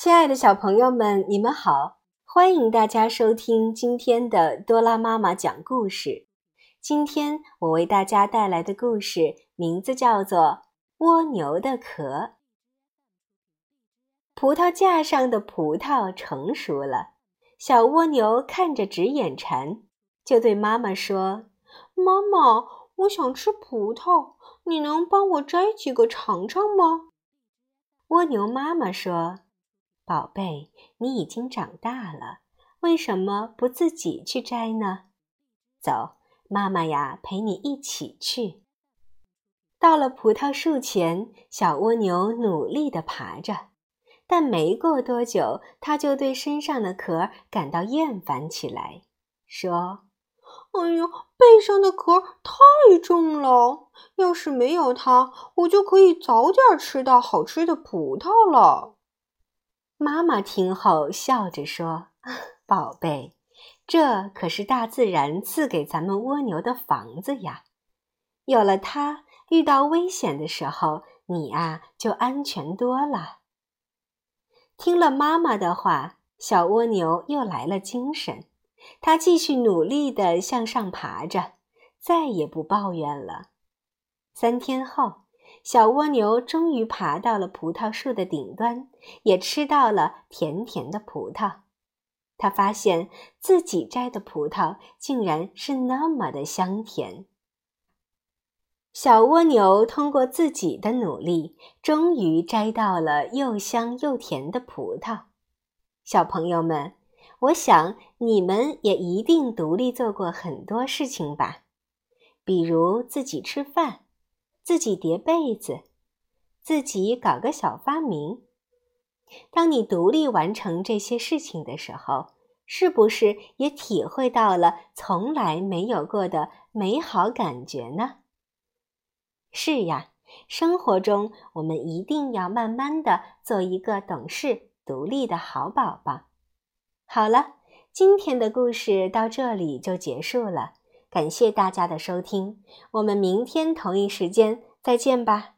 亲爱的小朋友们，你们好！欢迎大家收听今天的多拉妈妈讲故事。今天我为大家带来的故事名字叫做《蜗牛的壳》。葡萄架上的葡萄成熟了，小蜗牛看着直眼馋，就对妈妈说：“妈妈，我想吃葡萄，你能帮我摘几个尝尝吗？”蜗牛妈妈说。宝贝，你已经长大了，为什么不自己去摘呢？走，妈妈呀，陪你一起去。到了葡萄树前，小蜗牛努力地爬着，但没过多久，它就对身上的壳感到厌烦起来，说：“哎呦，背上的壳太重了，要是没有它，我就可以早点吃到好吃的葡萄了。”妈妈听后笑着说：“宝贝，这可是大自然赐给咱们蜗牛的房子呀！有了它，遇到危险的时候，你啊就安全多了。”听了妈妈的话，小蜗牛又来了精神，它继续努力地向上爬着，再也不抱怨了。三天后。小蜗牛终于爬到了葡萄树的顶端，也吃到了甜甜的葡萄。它发现自己摘的葡萄竟然是那么的香甜。小蜗牛通过自己的努力，终于摘到了又香又甜的葡萄。小朋友们，我想你们也一定独立做过很多事情吧，比如自己吃饭。自己叠被子，自己搞个小发明。当你独立完成这些事情的时候，是不是也体会到了从来没有过的美好感觉呢？是呀，生活中我们一定要慢慢的做一个懂事、独立的好宝宝。好了，今天的故事到这里就结束了。感谢大家的收听，我们明天同一时间再见吧。